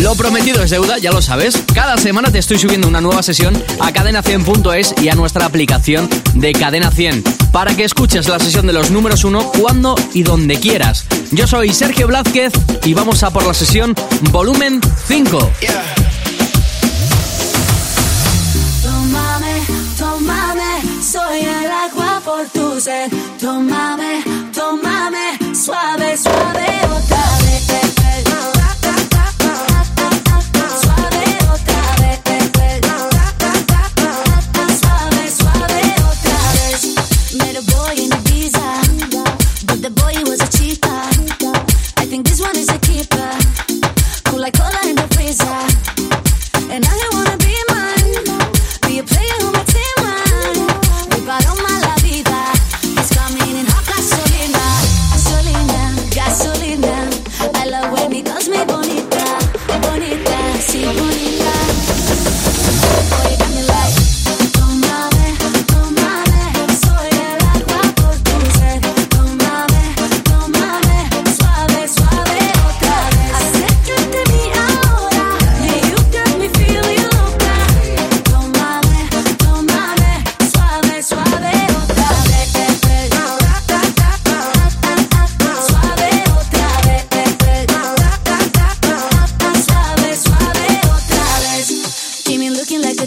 Lo prometido es deuda, ya lo sabes. Cada semana te estoy subiendo una nueva sesión a cadena100.es y a nuestra aplicación de Cadena 100 para que escuches la sesión de los números 1 cuando y donde quieras. Yo soy Sergio Blázquez y vamos a por la sesión volumen 5. Tómame, suave, suave otra.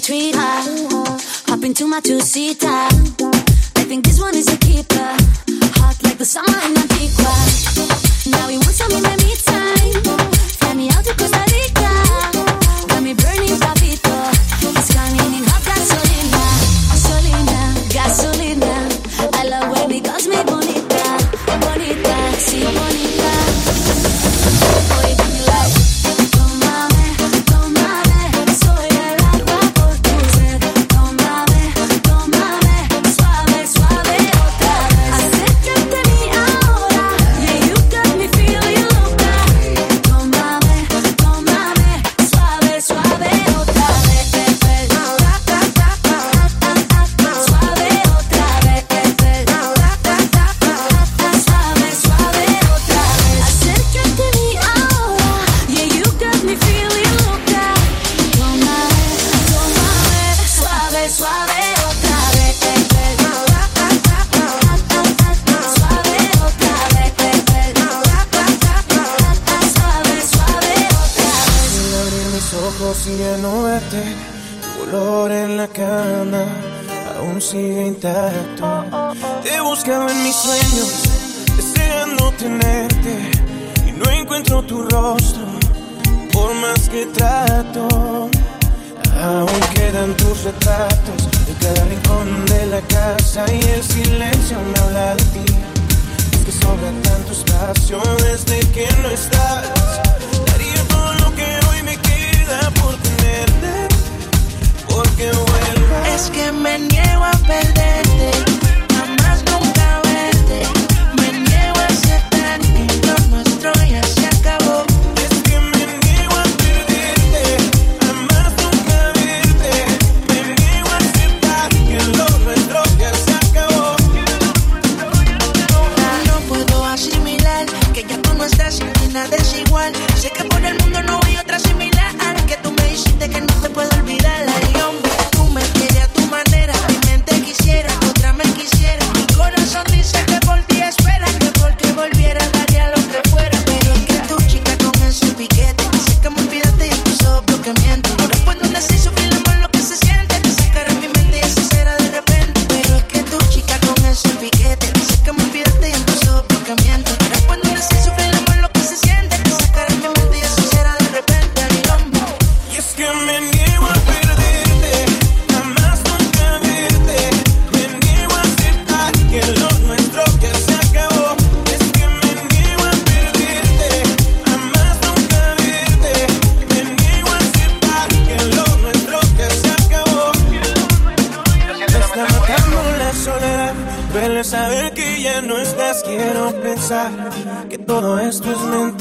treat her. Hop into my two seater. I think this one is a keeper. Hot like the summer in Antigua. Now he wants some in the meantime. que trato. Aún quedan tus retratos en cada rincón de la casa y el silencio me habla de ti. Es que sobra tanto espacio desde que no estás. Daría todo lo que hoy me queda por tenerte, porque vuelvas. Es que me niego a perderte. Sé que por el mundo no hay otra similar. Que tú me hiciste que no te puedo olvidar. que todo esto es mentira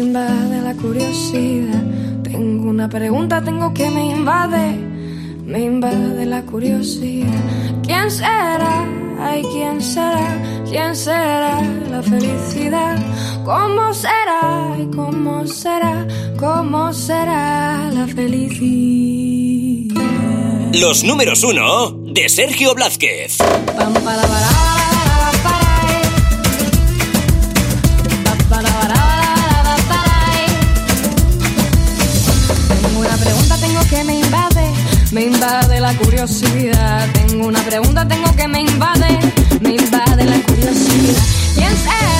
Me invade la curiosidad. Tengo una pregunta, tengo que me invade, me invade la curiosidad. ¿Quién será? Ay, ¿quién será? ¿Quién será la felicidad? ¿Cómo será? ¿Y cómo será? ¿Cómo será la felicidad? Los números uno de Sergio Blázquez. Para. Me invade la curiosidad. Tengo una pregunta, tengo que me invade. Me invade la curiosidad. ¿Quién es?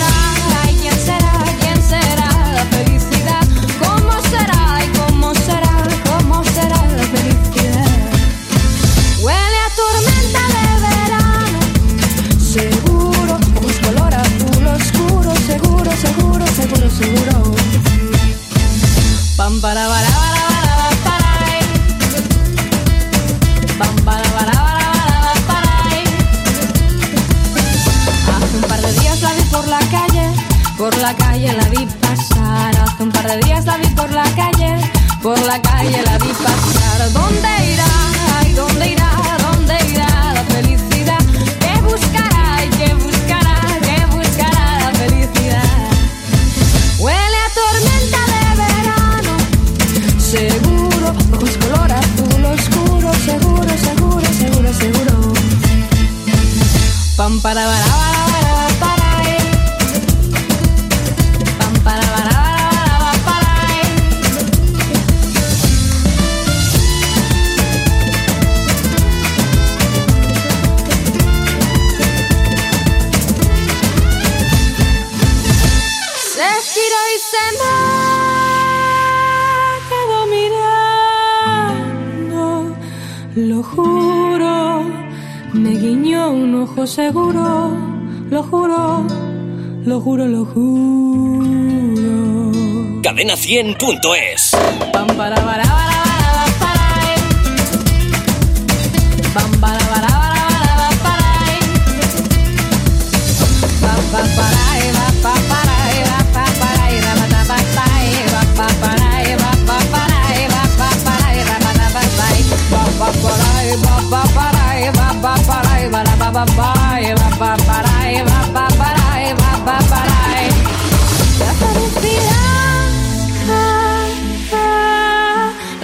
cadena100.es. Bye.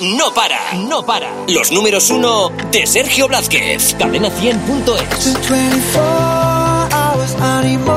no para, no para. Los números uno de Sergio Blázquez, cadena 100.es. 24 hours animal.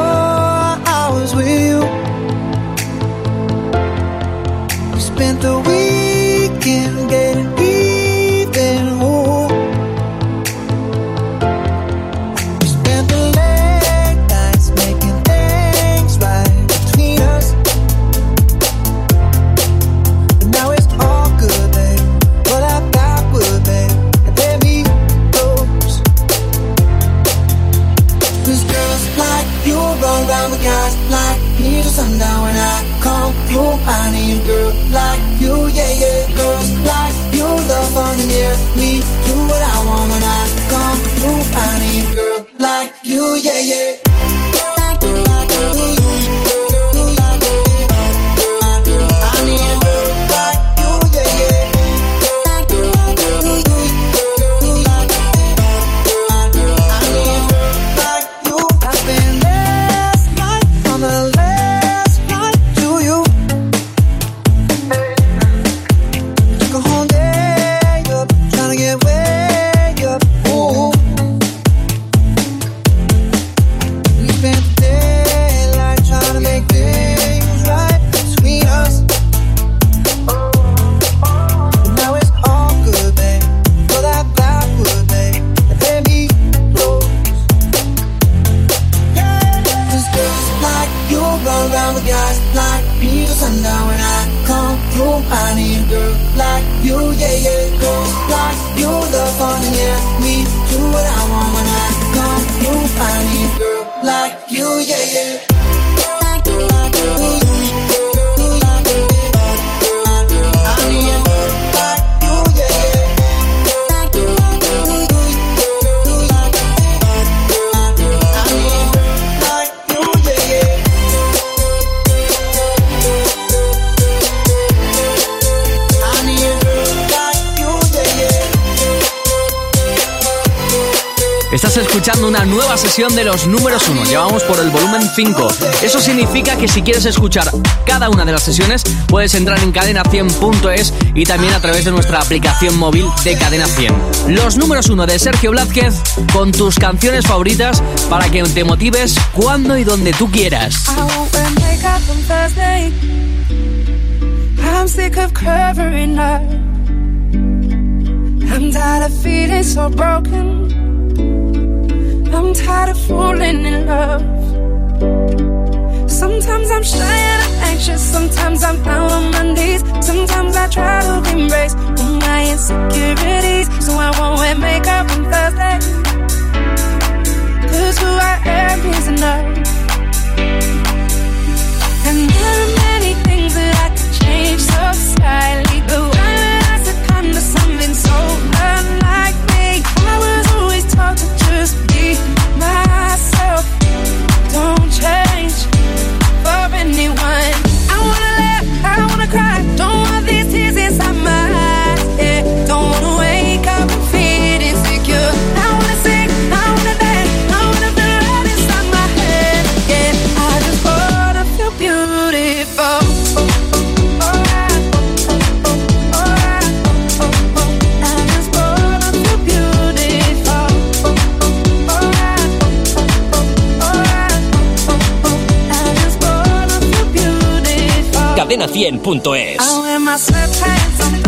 Escuchando una nueva sesión de los números 1. Llevamos por el volumen 5. Eso significa que si quieres escuchar cada una de las sesiones, puedes entrar en cadena100.es y también a través de nuestra aplicación móvil de Cadena 100. Los números 1 de Sergio Blázquez con tus canciones favoritas para que te motives cuando y donde tú quieras. I'm tired of falling in love. Sometimes I'm shy and I'm anxious. Sometimes I'm down on my knees. Sometimes I try to embrace all my insecurities. So I won't wear makeup on Thursday. Cause who I am is enough. And there are many things that I could change so slightly. 100.es.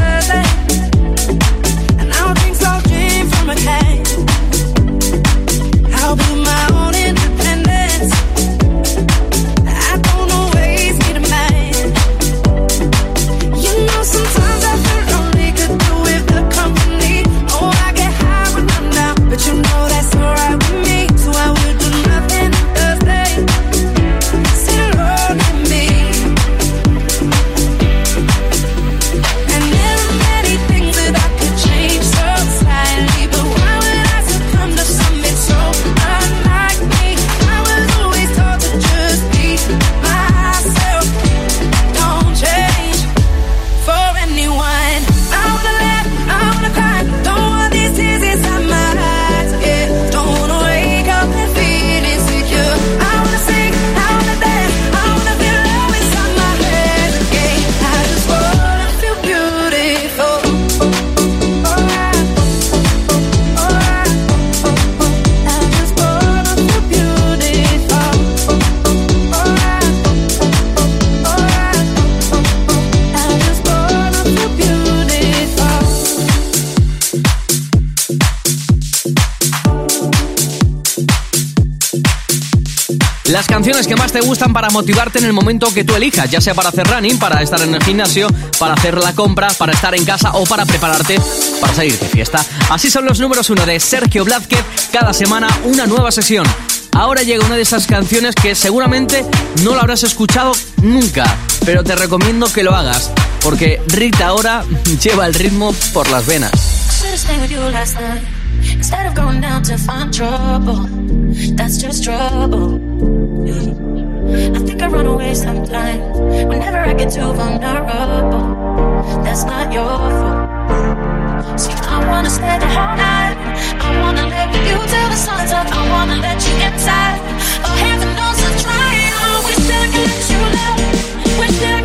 canciones que más te gustan para motivarte en el momento que tú elijas, ya sea para hacer running, para estar en el gimnasio, para hacer la compra, para estar en casa o para prepararte para salir de fiesta. Así son los números uno de Sergio Blázquez, cada semana una nueva sesión. Ahora llega una de esas canciones que seguramente no la habrás escuchado nunca, pero te recomiendo que lo hagas, porque Rita ahora lleva el ritmo por las venas. instead of going down to find trouble. That's just trouble. I think I run away sometimes. Whenever I get too vulnerable, that's not your fault. So I wanna stay the whole night. I wanna live with you till the sun's up. I wanna let you inside. Oh, heaven knows I'm trying. Oh, wish I could let you love. Wish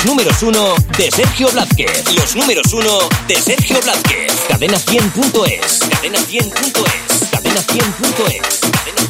Los números uno de Sergio Blázquez. Los números uno de Sergio Blázquez. Cadena100.es. Cadena100.es. Cadena100.es. Cadena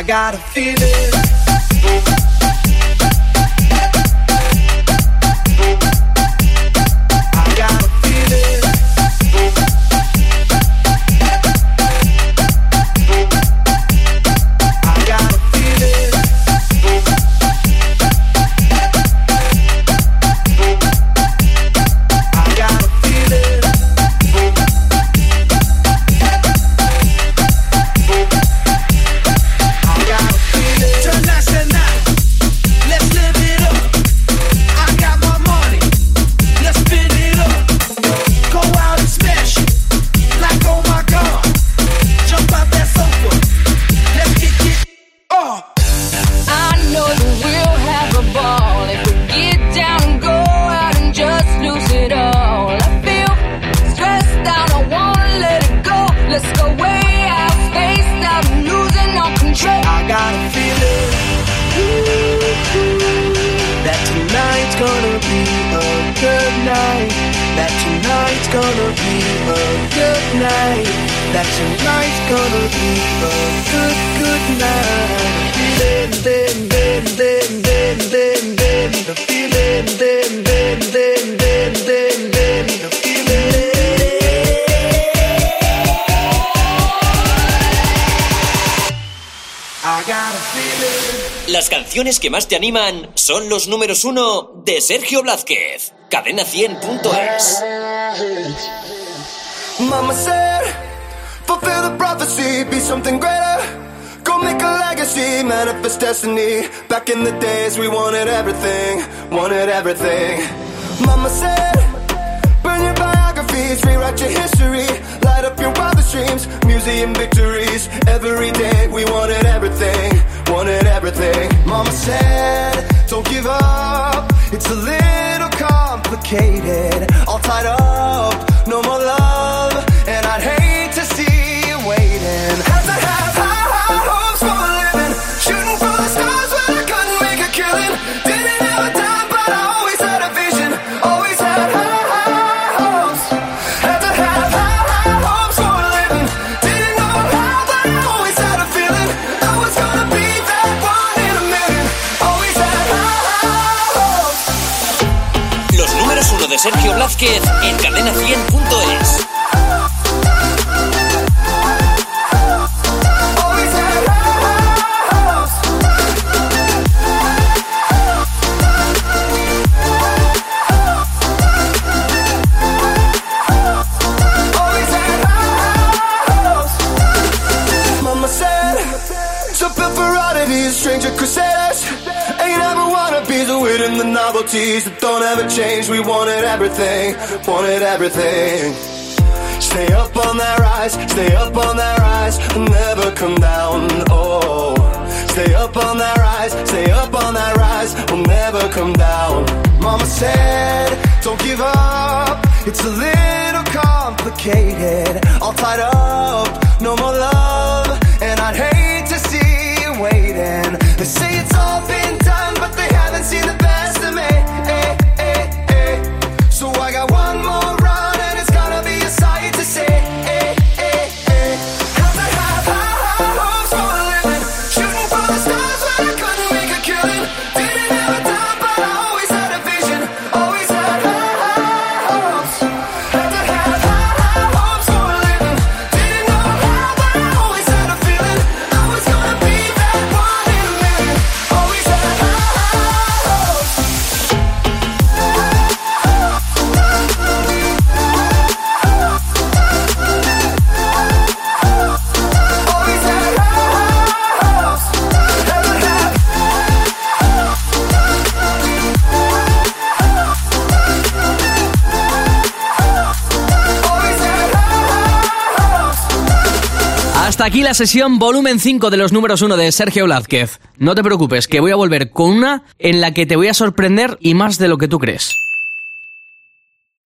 I got a feeling. Good night. A night. Las canciones que más te animan son los números uno de Sergio Blázquez. Cadena100.es. Mama said, fulfill the prophecy, be something greater. Go make a legacy, manifest destiny. Back in the days, we wanted everything, wanted everything. Mama said, burn your biographies, rewrite your history. Light up your wildest dreams, museum victories. Every day, we wanted everything, wanted everything. Mama said, don't give up. It's a little complicated, all tied up, no more love, and I'd hate Blázquez en Cadena100.es. the that don't ever change. We wanted everything, wanted everything. Stay up on that rise, stay up on that rise, and never come down. Oh, stay up on that rise, stay up on that rise, we'll never come down. Mama said, don't give up. It's a little complicated, all tied up, no more love, and I'd hate to see you waiting. They say it's all been done, but they haven't seen the best Hasta aquí la sesión volumen 5 de los números 1 de Sergio Blázquez. No te preocupes, que voy a volver con una en la que te voy a sorprender y más de lo que tú crees.